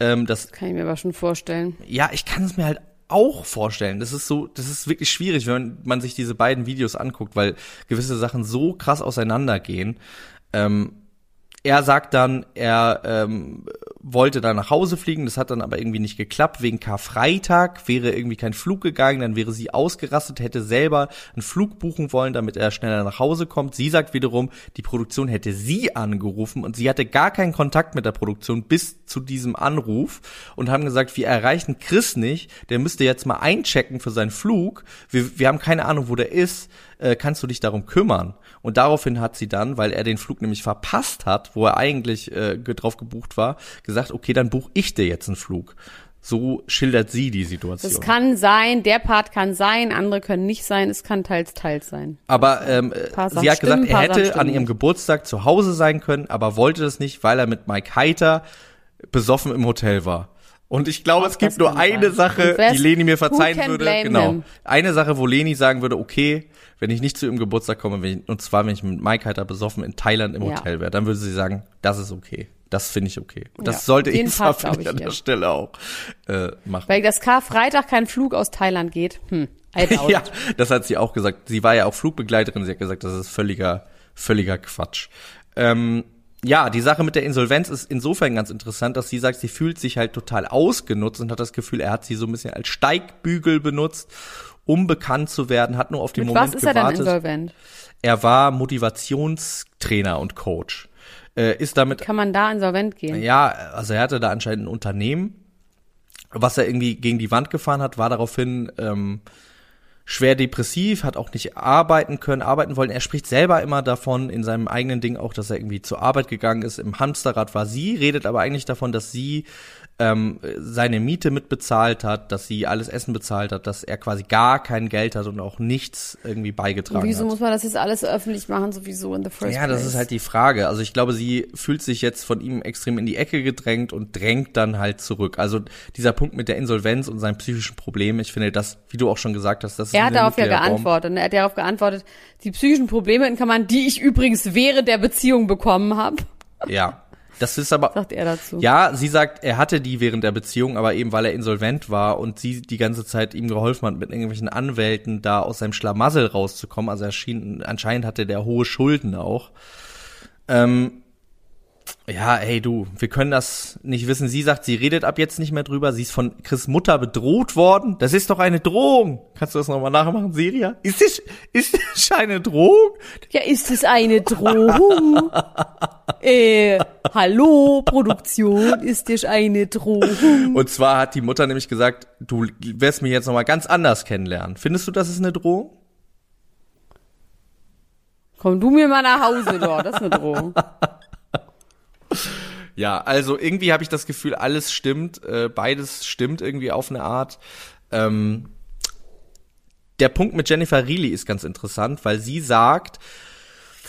Ähm, das
kann ich mir aber schon vorstellen.
Ja, ich kann es mir halt auch vorstellen. Das ist so, das ist wirklich schwierig, wenn man sich diese beiden Videos anguckt, weil gewisse Sachen so krass auseinandergehen. Ähm, er sagt dann, er ähm, wollte dann nach Hause fliegen, das hat dann aber irgendwie nicht geklappt. Wegen Karfreitag wäre irgendwie kein Flug gegangen, dann wäre sie ausgerastet, hätte selber einen Flug buchen wollen, damit er schneller nach Hause kommt. Sie sagt wiederum, die Produktion hätte sie angerufen und sie hatte gar keinen Kontakt mit der Produktion bis zu diesem Anruf und haben gesagt, wir erreichen Chris nicht, der müsste jetzt mal einchecken für seinen Flug. Wir, wir haben keine Ahnung, wo der ist. Äh, kannst du dich darum kümmern? Und daraufhin hat sie dann, weil er den Flug nämlich verpasst hat, wo er eigentlich äh, drauf gebucht war, gesagt, okay, dann buche ich dir jetzt einen Flug. So schildert sie die Situation.
Das kann sein, der Part kann sein, andere können nicht sein, es kann teils, teils sein.
Aber ähm, sie hat
stimmen,
gesagt, er hätte an ihrem Geburtstag zu Hause sein können, aber wollte das nicht, weil er mit Mike Heiter besoffen im Hotel war. Und ich glaube, es gibt nur eine sein. Sache, die Leni mir verzeihen würde. Genau. Him? Eine Sache, wo Leni sagen würde, okay, wenn ich nicht zu ihrem Geburtstag komme, ich, und zwar wenn ich mit Mike Heiter besoffen in Thailand im ja. Hotel wäre, dann würde sie sagen, das ist okay. Das finde ich okay. Und das ja, sollte Eva ich an der Stelle auch äh, machen.
Weil das Karfreitag kein Flug aus Thailand geht. Hm,
ja, das hat sie auch gesagt. Sie war ja auch Flugbegleiterin. Sie hat gesagt, das ist völliger, völliger Quatsch. Ähm, ja, die Sache mit der Insolvenz ist insofern ganz interessant, dass sie sagt, sie fühlt sich halt total ausgenutzt und hat das Gefühl, er hat sie so ein bisschen als Steigbügel benutzt um bekannt zu werden, hat nur auf den
Mit
Moment
was
ist gewartet.
Er, denn insolvent?
er war Motivationstrainer und Coach. Äh, ist damit
Kann man da insolvent gehen?
Ja, also er hatte da anscheinend ein Unternehmen, was er irgendwie gegen die Wand gefahren hat, war daraufhin ähm, schwer depressiv, hat auch nicht arbeiten können, arbeiten wollen. Er spricht selber immer davon in seinem eigenen Ding auch, dass er irgendwie zur Arbeit gegangen ist. Im Hamsterrad war sie, redet aber eigentlich davon, dass sie ähm, seine Miete mitbezahlt hat, dass sie alles Essen bezahlt hat, dass er quasi gar kein Geld hat und auch nichts irgendwie beigetragen
und wieso
hat.
muss man das jetzt alles öffentlich machen, sowieso in the first
Ja, das
place?
ist halt die Frage. Also ich glaube, sie fühlt sich jetzt von ihm extrem in die Ecke gedrängt und drängt dann halt zurück. Also dieser Punkt mit der Insolvenz und seinen psychischen Problemen, ich finde das, wie du auch schon gesagt hast, das ist
Er hat darauf ja geantwortet. Er hat darauf geantwortet, die psychischen Probleme in Kammern, die ich übrigens während der Beziehung bekommen habe.
Ja. Das ist aber.
Sagt er dazu.
Ja, sie sagt, er hatte die während der Beziehung, aber eben weil er insolvent war und sie die ganze Zeit ihm geholfen hat, mit irgendwelchen Anwälten da aus seinem Schlamassel rauszukommen. Also er schien, anscheinend hatte der hohe Schulden auch. Ähm, ja, hey du, wir können das nicht wissen. Sie sagt, sie redet ab jetzt nicht mehr drüber. Sie ist von Chris Mutter bedroht worden. Das ist doch eine Drohung. Kannst du das nochmal nachmachen, Siria? Ist das, ist das eine Drohung?
Ja, ist es eine Drohung? äh, hallo, Produktion, ist das eine Drohung?
Und zwar hat die Mutter nämlich gesagt, du wirst mich jetzt nochmal ganz anders kennenlernen. Findest du, das ist eine Drohung?
Komm du mir mal nach Hause dort, das ist eine Drohung.
Ja, also irgendwie habe ich das Gefühl, alles stimmt, äh, beides stimmt irgendwie auf eine Art. Ähm, der Punkt mit Jennifer Reilly ist ganz interessant, weil sie sagt,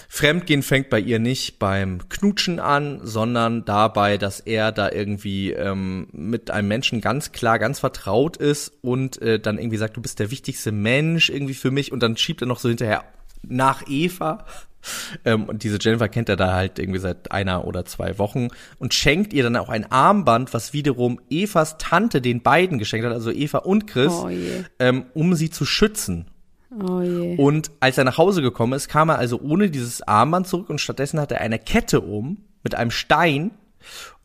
Fremdgehen fängt bei ihr nicht beim Knutschen an, sondern dabei, dass er da irgendwie ähm, mit einem Menschen ganz klar, ganz vertraut ist und äh, dann irgendwie sagt, du bist der wichtigste Mensch irgendwie für mich und dann schiebt er noch so hinterher nach Eva. Ähm, und diese Jennifer kennt er da halt irgendwie seit einer oder zwei Wochen und schenkt ihr dann auch ein Armband, was wiederum Evas Tante den beiden geschenkt hat, also Eva und Chris,
Oh
ähm, um sie zu schützen.
Oh.
Und als er nach Hause gekommen ist, kam er also ohne dieses Armband zurück und stattdessen hat er eine Kette um mit einem Stein.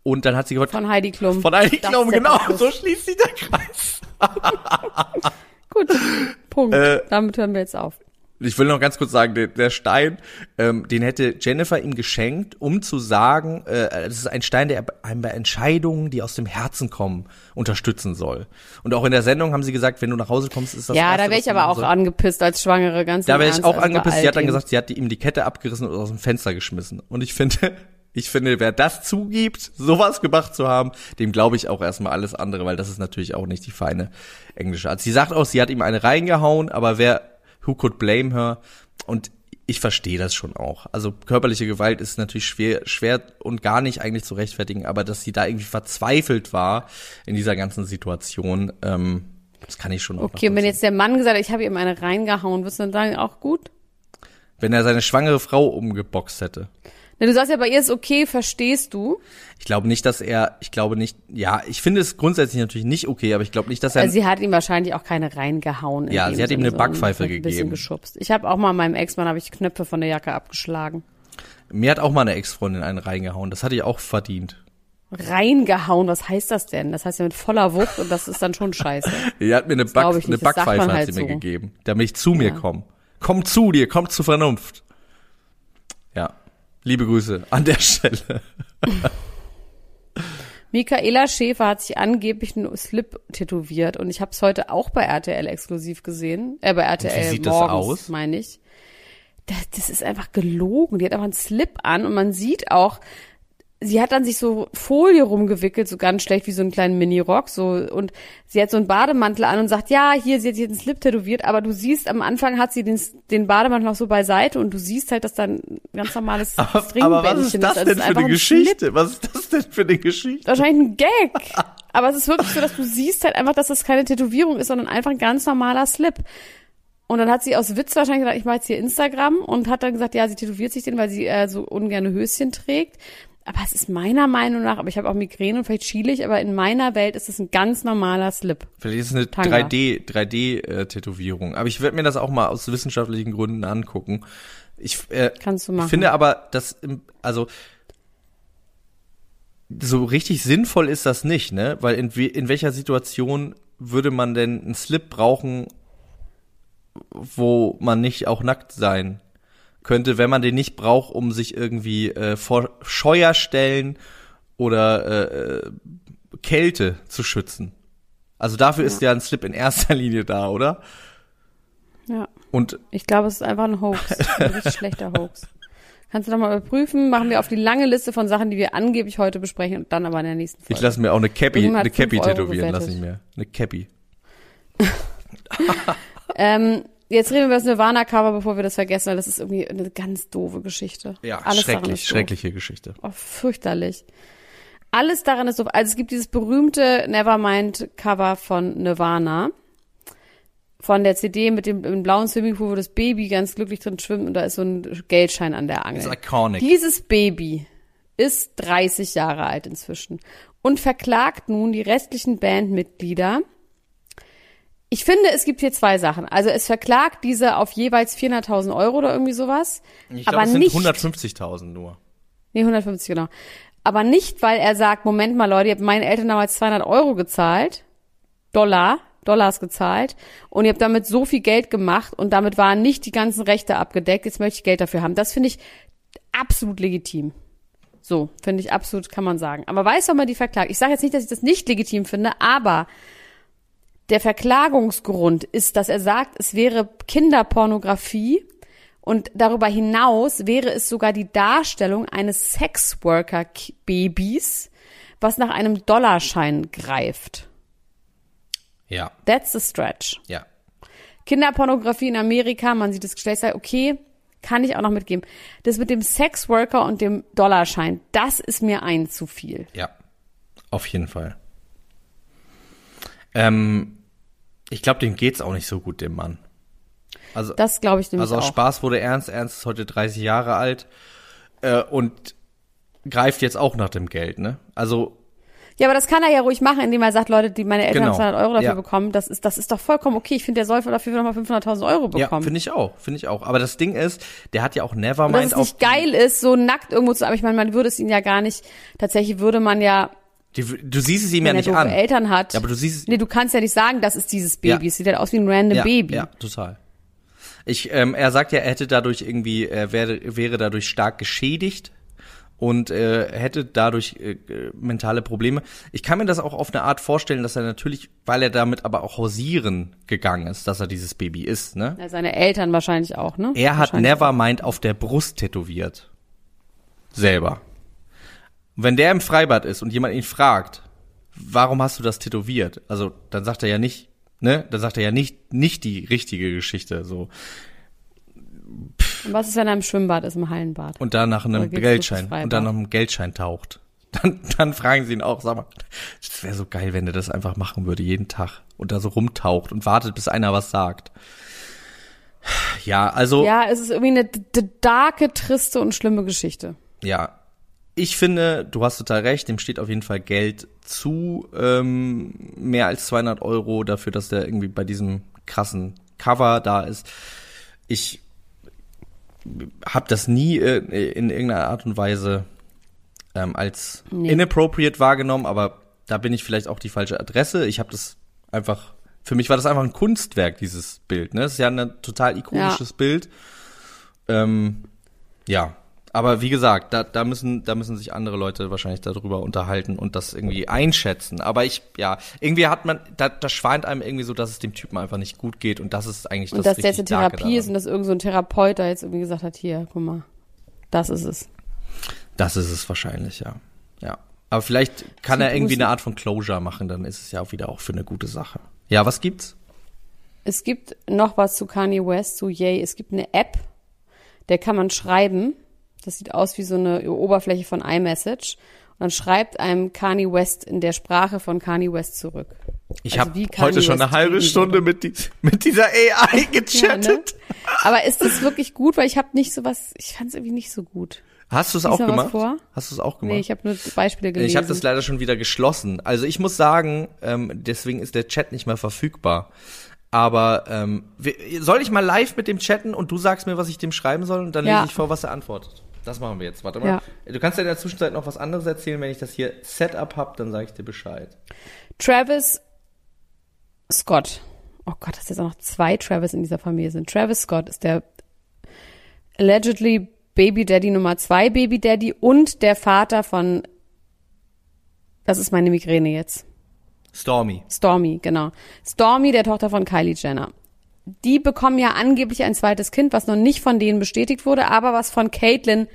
Und dann hat sie gesagt,
Von Heidi Klum.
von Heidi
Das
Klum, genau, so schließt sich der Kreis.
Gut, Punkt.
Äh,
Damit hören wir jetzt auf.
Ich will noch ganz kurz sagen, der, der Stein, ähm, den hätte Jennifer ihm geschenkt, um zu sagen, äh, das ist ein Stein, der einem bei Entscheidungen, die aus dem Herzen kommen, unterstützen soll. Und auch in der Sendung haben sie gesagt, wenn du nach Hause kommst, ist das
ja,
Erste,
da wäre ich aber auch
sollst.
angepisst als Schwangere, ganz
Da wäre ich auch
also
angepisst. Sie hat dann gesagt, sie hat ihm die Kette abgerissen und aus dem Fenster geschmissen. Und ich finde, ich finde, wer das zugibt, sowas gemacht zu haben, dem glaube ich auch erstmal alles andere, weil das ist natürlich auch nicht die feine englische Art. Sie sagt auch, sie hat ihm eine reingehauen, aber wer, who could blame her? Und ich verstehe das schon auch. Also körperliche Gewalt ist natürlich schwer, schwer und gar nicht eigentlich zu rechtfertigen, aber dass sie da irgendwie verzweifelt war in dieser ganzen Situation, ähm, das kann ich schon auch
Okay, und wenn jetzt der Mann gesagt hat, ich habe ihm eine reingehauen, würdest du dann sagen, auch gut?
wenn er seine schwangere Frau umgeboxt hätte.
Na, du sagst ja, bei ihr ist okay, verstehst du?
Ich glaube nicht, dass er, ich glaube nicht, ja, ich finde es grundsätzlich natürlich nicht okay, aber ich glaube nicht, dass er,
Also sie hat ihm wahrscheinlich auch keine reingehauen. in
Ja, sie hat ihm eine
sondern
Backpfeife
ein bisschen
gegeben.
geschubst. Ich habe auch mal meinem Ex-Mann habe ich Knöpfe von der Jacke abgeschlagen.
mir hat auch mal eine Ex-Freundin einen reingehauen, das hatte ich auch verdient.
Reingehauen, was heißt das denn? Das heißt ja mit voller Wucht und das ist dann schon scheiße.
Die hat mir eine, Back, eine Backpfeife hat
halt
sie mir
so.
gegeben, damit ich zu mir
Ja.
komme. Komm zu dir, komm zur Vernunft. Liebe Grüße an der Stelle.
Michaela Schäfer hat sich angeblich einen Slip tätowiert und ich habe es heute auch bei RTL exklusiv gesehen. Äh, bei RTL
sieht das
morgens,
aus?
meine ich. Das, das ist einfach gelogen. Die hat einfach einen Slip an und man sieht auch, sie hat dann sich so Folie rumgewickelt, so ganz schlecht wie so einen kleinen Mini-Rock, so, und sie hat so einen Bademantel an und sagt, ja, hier, sie hat sich einen Slip tätowiert, aber du siehst, am Anfang hat sie den, den Bademantel noch so beiseite und du siehst halt, dass da ein ganz normales
Aber, aber was ist das
Also
denn
es
für eine
ein.
Geschichte? Was ist das denn für eine Geschichte?
Wahrscheinlich ein Gag. Aber es ist wirklich so, dass du siehst halt einfach, dass das keine Tätowierung ist, sondern einfach ein ganz normaler Slip. Und dann hat sie aus Witz wahrscheinlich gesagt, ich mache jetzt hier Instagram und hat dann gesagt, ja, sie tätowiert sich den, weil sie äh, so ungerne Höschen trägt. Aber es ist meiner Meinung nach, aber ich habe auch Migräne und vielleicht schiele ich, aber in meiner Welt ist es ein ganz normaler Slip.
Vielleicht ist es eine
Tanga.
3D, 3D-Tätowierung. Aber ich werde mir das auch mal aus wissenschaftlichen Gründen angucken. Ich, äh,
Kannst du machen.
Ich finde aber, dass, also, so richtig sinnvoll ist das nicht, ne? Weil in, in welcher Situation würde man denn einen Slip brauchen, wo man nicht auch nackt sein könnte, wenn man den nicht braucht, um sich irgendwie äh, vor Scheuerstellen oder äh, äh, Kälte zu schützen. Also dafür ist ja ein Slip in erster Linie da, oder?
Ja.
Und
Ich glaube, es ist einfach ein Hoax. Ein richtig schlechter Hoax. Kannst du noch mal überprüfen, machen wir auf die lange Liste von Sachen, die wir angeblich heute besprechen und dann aber in der nächsten Folge.
ich lasse mir auch eine Cappy, eine Cappy tätowieren, lasse ich mir. Eine Cappy.
Ähm, jetzt reden wir über das Nirvana-Cover, bevor wir das vergessen, weil das ist irgendwie eine ganz doofe Geschichte.
Ja,
Alles
schrecklich, schreckliche Geschichte.
Oh, fürchterlich. Alles daran ist doof. Also es gibt dieses berühmte Nevermind-Cover von Nirvana. Von der CD mit dem, im blauen Swimmingpool, wo das Baby ganz glücklich drin schwimmt und da ist so ein Geldschein an der Angel.
Ist iconic.
Dieses Baby ist 30 Jahre alt inzwischen und verklagt nun die restlichen Bandmitglieder. Ich finde, es gibt hier zwei Sachen. Also es verklagt diese auf jeweils 400.000 Euro oder irgendwie sowas.
Ich
aber
glaube, es sind
nicht
150.000 nur.
Nee, 150, genau. Aber nicht, weil er sagt, Moment mal, Leute, ihr habt meinen Eltern damals 200 Euro gezahlt, Dollar, Dollars gezahlt, und ihr habt damit so viel Geld gemacht und damit waren nicht die ganzen Rechte abgedeckt, jetzt möchte ich Geld dafür haben. Das finde ich absolut legitim. So, finde ich absolut, kann man sagen. Aber weiß, warum man die verklagt? Ich sage jetzt nicht, dass ich das nicht legitim finde, aber der Verklagungsgrund ist, dass er sagt, es wäre Kinderpornografie und darüber hinaus wäre es sogar die Darstellung eines Sexworker-Babys, was nach einem Dollarschein greift.
Ja,
That's the stretch.
ja.
Kinderpornografie in Amerika, man sieht das Geschlechtsteil, okay, kann ich auch noch mitgeben. Das mit dem Sexworker und dem Dollarschein, das ist mir ein zu viel.
Ja, auf jeden Fall. Ähm, ich glaube, dem geht's auch nicht so gut, dem Mann. Also,
Das glaube ich nämlich
also aus
auch.
Spaß wurde Ernst. Ernst ist heute 30 Jahre alt äh, und greift jetzt auch nach dem Geld, ne? Also,
Ja, aber das kann er ja ruhig machen, indem er sagt, Leute, die meine Eltern
Genau.
haben 200 Euro dafür
Ja.
bekommen. Das ist, das ist doch vollkommen okay. Ich finde, der soll dafür nochmal 500.000 Euro
ja,
bekommen.
finde ich auch, finde ich auch. Aber das Ding ist, der hat ja auch
Und dass
Nevermind
es nicht geil ist, so nackt irgendwo zu, aber ich meine, man würde es ihn ja gar nicht, tatsächlich würde man ja,
die, du siehst es ihm ja
wenn er
nicht an.
Eltern hat.
Ja, aber du siehst es
Nee, du kannst ja nicht sagen, das ist dieses Baby.
Ja.
Es sieht halt aus wie ein random
ja,
Baby.
Ja, total. Ich, ähm, er sagt ja, er hätte dadurch irgendwie, er wäre, wäre dadurch stark geschädigt und äh, hätte dadurch äh, mentale Probleme. Ich kann mir das auch auf eine Art vorstellen, dass er natürlich, weil er damit aber auch hausieren gegangen ist, dass er dieses Baby ist, ne?
Ja, seine Eltern wahrscheinlich auch, ne?
Er hat. Nevermind auf der Brust tätowiert. Selber. Und wenn der im Freibad ist und jemand ihn fragt, warum hast du das tätowiert? Also, dann sagt er ja nicht, ne? Dann sagt er ja nicht, nicht die richtige Geschichte, so.
Und was ist, wenn er im Schwimmbad ist, im Hallenbad?
Und dann nach einem Geldschein, und dann nach einem Geldschein taucht. Dann, dann fragen sie ihn auch, sag mal, das wäre so geil, wenn er das einfach machen würde, jeden Tag. Und da so rumtaucht und wartet, bis einer was sagt. Ja, also.
Ja, es ist irgendwie eine darke, triste und schlimme Geschichte.
ja, ich finde, du hast total recht, dem steht auf jeden Fall Geld zu, ähm, mehr als 200 Euro dafür, dass der irgendwie bei diesem krassen Cover da ist. Ich habe das nie äh, in irgendeiner Art und Weise ähm, als
Nee.
inappropriate wahrgenommen, aber da bin ich vielleicht auch die falsche Adresse. Ich habe das einfach, für mich war das einfach ein Kunstwerk, dieses Bild. Ne? Das ist ja ein total ikonisches Bild. Ähm, ja, aber wie gesagt, da, da müssen da müssen sich andere Leute wahrscheinlich darüber unterhalten und das irgendwie einschätzen. Aber ich, ja, irgendwie hat man, da, da schweint einem irgendwie so, dass es dem Typen einfach nicht gut geht und das ist eigentlich
Und
das
dass der jetzt eine Therapie ist
daran.
und dass irgend so ein Therapeut da jetzt irgendwie gesagt hat, hier, guck mal, das ist es.
Das ist es wahrscheinlich, ja. Ja. Aber vielleicht kann er irgendwie eine Art von Closure machen, dann ist es ja auch wieder auch für eine gute Sache. Ja, was gibt's?
Es gibt noch was zu Kanye West, zu Yay. Es gibt eine App, der kann man schreiben. Das sieht aus wie so eine Oberfläche von iMessage. Und dann schreibt einem Kanye West in der Sprache von Kanye West zurück.
Ich
Also
habe heute schon eine
West
halbe
reden
Stunde mit, die, mit dieser AI
Ja,
gechattet.
ne? Aber ist das wirklich gut? Weil ich habe nicht so was, ich fand es irgendwie nicht so gut.
Hast du es auch gemacht? Hast du es auch gemacht?
Nee, ich habe nur Beispiele gelesen.
Ich habe das leider schon wieder geschlossen. Also ich muss sagen, ähm, deswegen ist der Chat nicht mehr verfügbar. Aber ähm, soll ich mal live mit dem chatten und du sagst mir, was ich dem schreiben soll und dann
Ja.
lese ich vor, was er antwortet. Das machen wir jetzt. Warte mal.
Ja.
Du kannst ja in der Zwischenzeit noch was anderes erzählen. Wenn ich das hier Setup hab, dann sage ich dir Bescheid.
Travis Scott. Oh Gott, dass jetzt auch noch zwei Travis in dieser Familie sind. Travis Scott ist der allegedly Baby Daddy Nummer zwei Baby Daddy und der Vater von, das ist meine Migräne jetzt.
Stormy.
Stormy, genau. Stormy, der Tochter von Kylie Jenner. Die bekommen ja angeblich ein zweites Kind, was noch nicht von denen bestätigt wurde, aber was von Caitlyn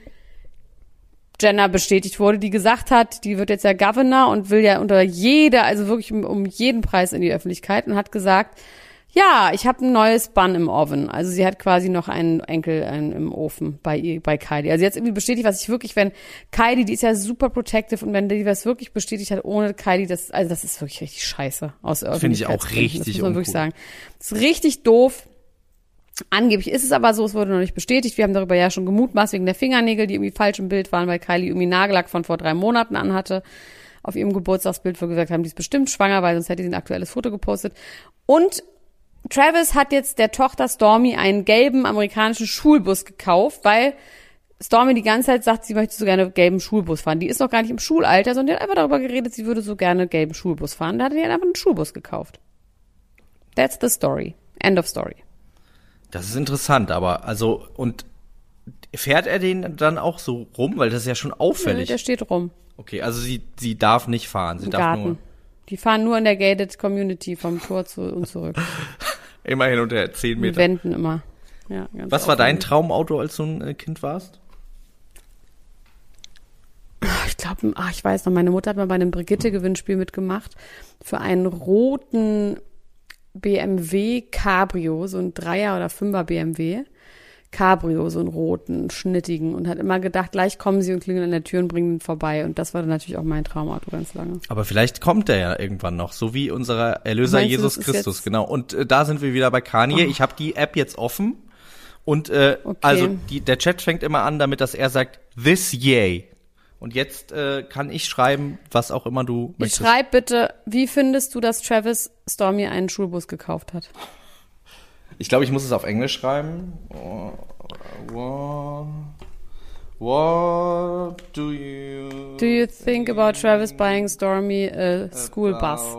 Jenner bestätigt wurde, die gesagt hat, die wird jetzt ja Governor und will ja unter jeder, also wirklich um, um jeden Preis in die Öffentlichkeit und hat gesagt, ja, ich habe ein neues Bun im Oven. Also sie hat quasi noch einen Enkel ähm, im Ofen bei ihr, bei Kylie. Also hat irgendwie bestätigt, was ich wirklich, wenn Kylie, die ist ja super protective und wenn die was wirklich bestätigt hat ohne Kylie, das, also das ist wirklich richtig scheiße aus
Finde ich auch
Öffentlichkeitsgründen. Das
richtig
muss man wirklich sagen. Das ist richtig doof. Angeblich ist es aber so, es wurde noch nicht bestätigt. Wir haben darüber ja schon gemutmaßt wegen der Fingernägel, die irgendwie falsch im Bild waren, weil Kylie irgendwie Nagellack von vor drei Monaten anhatte. Auf ihrem Geburtstagsbild, wo wir gesagt haben, die ist bestimmt schwanger, weil sonst hätte sie ein aktuelles Foto gepostet. Und Travis hat jetzt der Tochter Stormy einen gelben amerikanischen Schulbus gekauft, weil Stormy die ganze Zeit sagt, sie möchte so gerne gelben Schulbus fahren. Die ist noch gar nicht im Schulalter, sondern die hat einfach darüber geredet, sie würde so gerne gelben Schulbus fahren. Da hat die halt einfach einen Schulbus gekauft. That's the story. End of story.
Das ist interessant, aber also und fährt er den dann auch so rum, weil das ist ja schon auffällig.
Der steht rum
Okay, also sie sie darf nicht fahren, sie
im
darf
Garten.
nur
Die fahren nur in der gated Community vom Tor zu und zurück.
immer hin und her zehn
Und
Meter.
wenden immer. Ja, ganz
Was war dein. Traumauto, als du ein äh, Kind warst?
Ich glaube, ach, ich weiß noch, meine Mutter hat mal bei einem Brigitte-Gewinnspiel mitgemacht für einen roten BMW Cabrio, so ein Dreier- oder Fünfer BMW. Cabrio, so einen roten, schnittigen und hat immer gedacht, gleich kommen sie und klingeln an der Tür und bringen ihn vorbei. Und das war dann natürlich auch mein Traumauto ganz lange.
Aber vielleicht kommt der ja irgendwann noch, so wie unser Erlöser
Meinst
Jesus Christus, genau. Und äh, da sind wir wieder bei Kanye. Ich habe die App jetzt offen und äh,
Okay.
also die, der Chat fängt immer an, damit dass er sagt This Yay. Und jetzt äh, kann ich schreiben, was auch immer du
Ich
möchtest.
schreib bitte, wie findest du, dass Travis Stormy einen Schulbus gekauft hat?
Ich glaube, ich muss es auf Englisch schreiben. What, what do you
Do you think about Travis buying Stormy a school bus?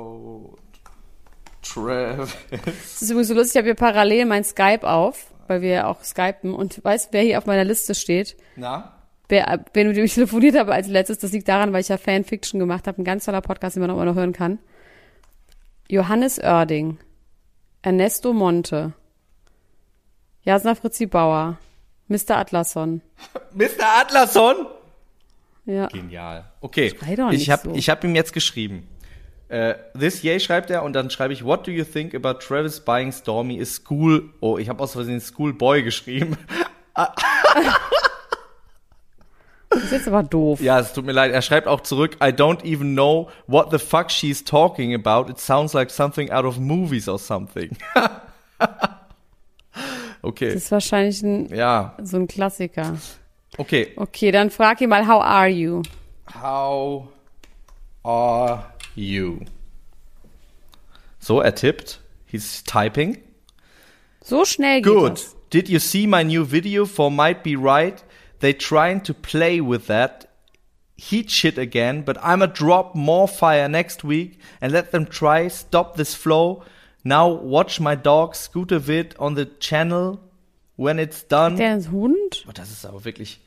Travis?
Das ist übrigens so lustig, ich habe hier parallel mein Skype auf, weil wir ja auch skypen. Und weißt, wer hier auf meiner Liste steht?
Na?
Wer, wer mit dem ich telefoniert habe als letztes, das liegt daran, weil ich ja Fanfiction gemacht habe. Ein ganz toller Podcast, den man auch immer noch hören kann. Johannes Oerding. Ernesto Monte. Jasna Fritzi Bauer. Mr. Atlasson.
Mr. Atlasson?
Ja.
Genial. Okay, ich habe
so.
ich hab ihm jetzt geschrieben. Äh, this yay schreibt er und dann schreibe ich, what do you think about Travis buying Stormy a school, oh, ich habe aus Versehen Schoolboy geschrieben.
Das ist jetzt aber doof.
Ja, es tut mir leid. Er schreibt auch zurück, I don't even know what the fuck she's talking about. It sounds like something out of movies or something. okay,
Das ist wahrscheinlich ein,
ja,
so ein Klassiker.
okay.
Okay, dann frag ihn mal, how are you?
How are you? So, er tippt. He's typing.
So schnell geht
Good.
das.
Did you see my new video for Might Be Right? They trying to play with that heat shit again, but I'ma drop more fire next week and let them try stop this flow. Now watch my dog Scooter Vid on the channel when it's done.
Der ist Hund?
Oh, das ist aber wirklich.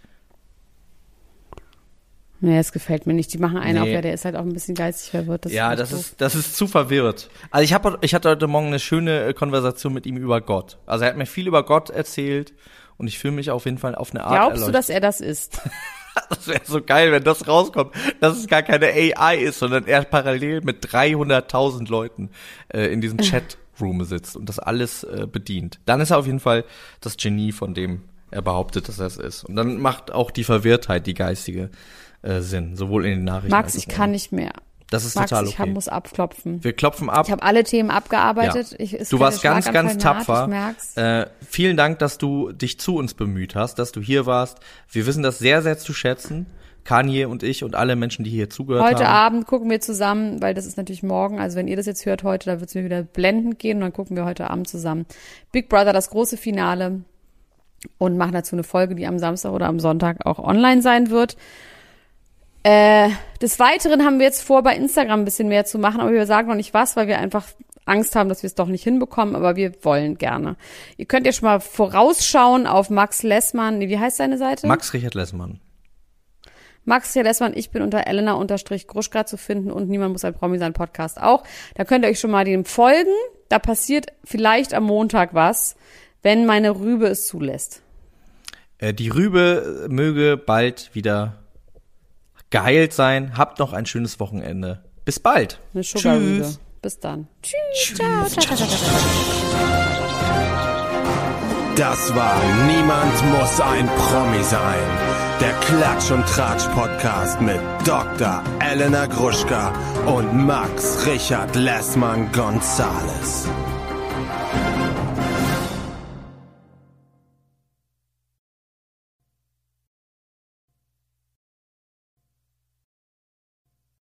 Nee, das gefällt mir nicht. Die machen einen
Nee.
auf, ja, der ist halt auch ein bisschen geistig verwirrt. Das
ja,
ist
das
doof.
ist, das ist zu verwirrt. Also ich habe, ich hatte heute Morgen eine schöne äh, Konversation mit ihm über Gott. Also er hat mir viel über Gott erzählt und ich fühle mich auf jeden Fall auf eine Art
Glaubst du,
erleuchtet.
dass er das ist?
Das wäre so geil, wenn das rauskommt, dass es gar keine AI ist, sondern er parallel mit 300.000 Leuten äh, in diesem Chatroom sitzt und das alles äh, bedient. Dann ist er auf jeden Fall das Genie, von dem er behauptet, dass er es ist. Und dann macht auch die Verwirrtheit, die geistige, äh, Sinn, sowohl in den Nachrichten
Max, ich kann nicht mehr.
Das ist
Max,
total
ich
okay.
hab, muss abklopfen.
Wir klopfen ab.
Ich habe alle Themen abgearbeitet.
Ja.
Ich, es
du warst ganz, ganz tapfer.
Ich merk's.
Äh, vielen Dank, dass du dich zu uns bemüht hast, dass du hier warst. Wir wissen das sehr, sehr zu schätzen. Kanye und ich und alle Menschen, die hier zugehört
Heute
haben.
Abend gucken wir zusammen, weil das ist natürlich morgen. Also wenn ihr das jetzt hört heute, da wird es mir wieder blendend gehen und dann gucken wir heute Abend zusammen. Big Brother, das große Finale und machen dazu eine Folge, die am Samstag oder am Sonntag auch online sein wird. Äh, des Weiteren haben wir jetzt vor, bei Instagram ein bisschen mehr zu machen, aber wir sagen noch nicht was, weil wir einfach Angst haben, dass wir es doch nicht hinbekommen, aber wir wollen gerne. Ihr könnt ja schon mal vorausschauen auf Max Lessmann. Nee, wie heißt seine Seite?
Max Richard Lessmann.
Max Lessmann, ich bin unter Elena-Gruschka zu finden und niemand muss ein Promi sein Podcast auch. Da könnt ihr euch schon mal dem folgen. Da passiert vielleicht am Montag was, wenn meine Rübe es zulässt.
Äh, die Rübe möge bald wieder geheilt sein. Habt noch ein schönes Wochenende. Bis bald.
Eine.
Tschüss.
Bis dann. Tschüss. Ciao. Ciao, ciao, ciao, ciao.
Das war Niemand muss ein Promi sein. Der Klatsch und Tratsch Podcast mit Dr. Elena Gruschka und Max Richard Lessmann Gonzales.